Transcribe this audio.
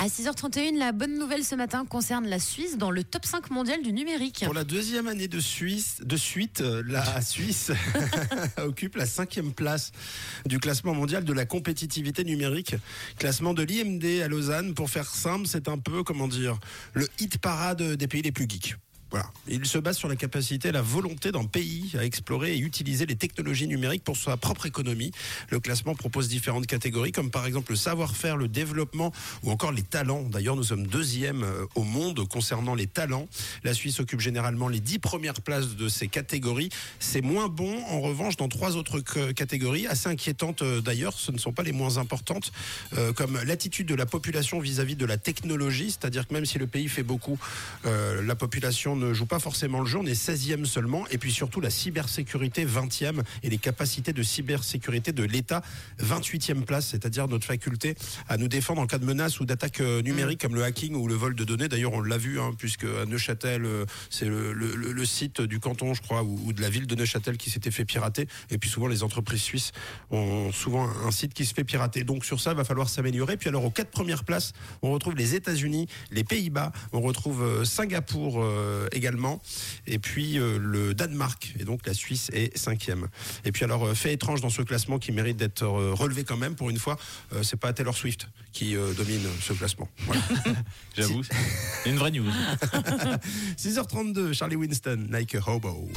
À 6h31, la bonne nouvelle ce matin concerne la Suisse dans le top 5 mondial du numérique. Pour la deuxième année de, Suisse, de suite, euh, la Suisse occupe la cinquième place du classement mondial de la compétitivité numérique. Classement de l'IMD à Lausanne. Pour faire simple, c'est un peu, comment dire, le hit parade des pays les plus geeks. Voilà. Il se base sur la capacité et la volonté d'un pays à explorer et utiliser les technologies numériques pour sa propre économie. Le classement propose différentes catégories, comme par exemple le savoir-faire, le développement ou encore les talents. D'ailleurs, nous sommes deuxième euh, au monde concernant les talents. La Suisse occupe généralement les dix premières places de ces catégories. C'est moins bon, en revanche, dans trois autres catégories, assez inquiétantes euh, d'ailleurs. Ce ne sont pas les moins importantes, euh, comme l'attitude de la population vis-à-vis de la technologie, c'est-à-dire que même si le pays fait beaucoup, la population ne joue pas forcément le jeu, on est 16e seulement. Et puis surtout la cybersécurité 20e et les capacités de cybersécurité de l'État 28e place, c'est-à-dire notre faculté à nous défendre en cas de menace ou d'attaque euh, numérique comme le hacking ou le vol de données. D'ailleurs, on l'a vu, hein, puisque à Neuchâtel, euh, c'est le, site du canton, je crois, ou, de la ville de Neuchâtel qui s'était fait pirater. Et puis souvent, les entreprises suisses ont souvent un site qui se fait pirater. Donc sur ça, il va falloir s'améliorer. Puis alors, aux quatre premières places, on retrouve les États-Unis, les Pays-Bas, on retrouve euh, Singapour également. Et puis euh, le Danemark. Et donc la Suisse est cinquième. Et puis alors, euh, fait étrange dans ce classement qui mérite d'être euh, relevé quand même pour une fois, c'est pas Taylor Swift qui domine ce classement. J'avoue, une vraie news. 6h32, Charlie Winston, Like a Hobo.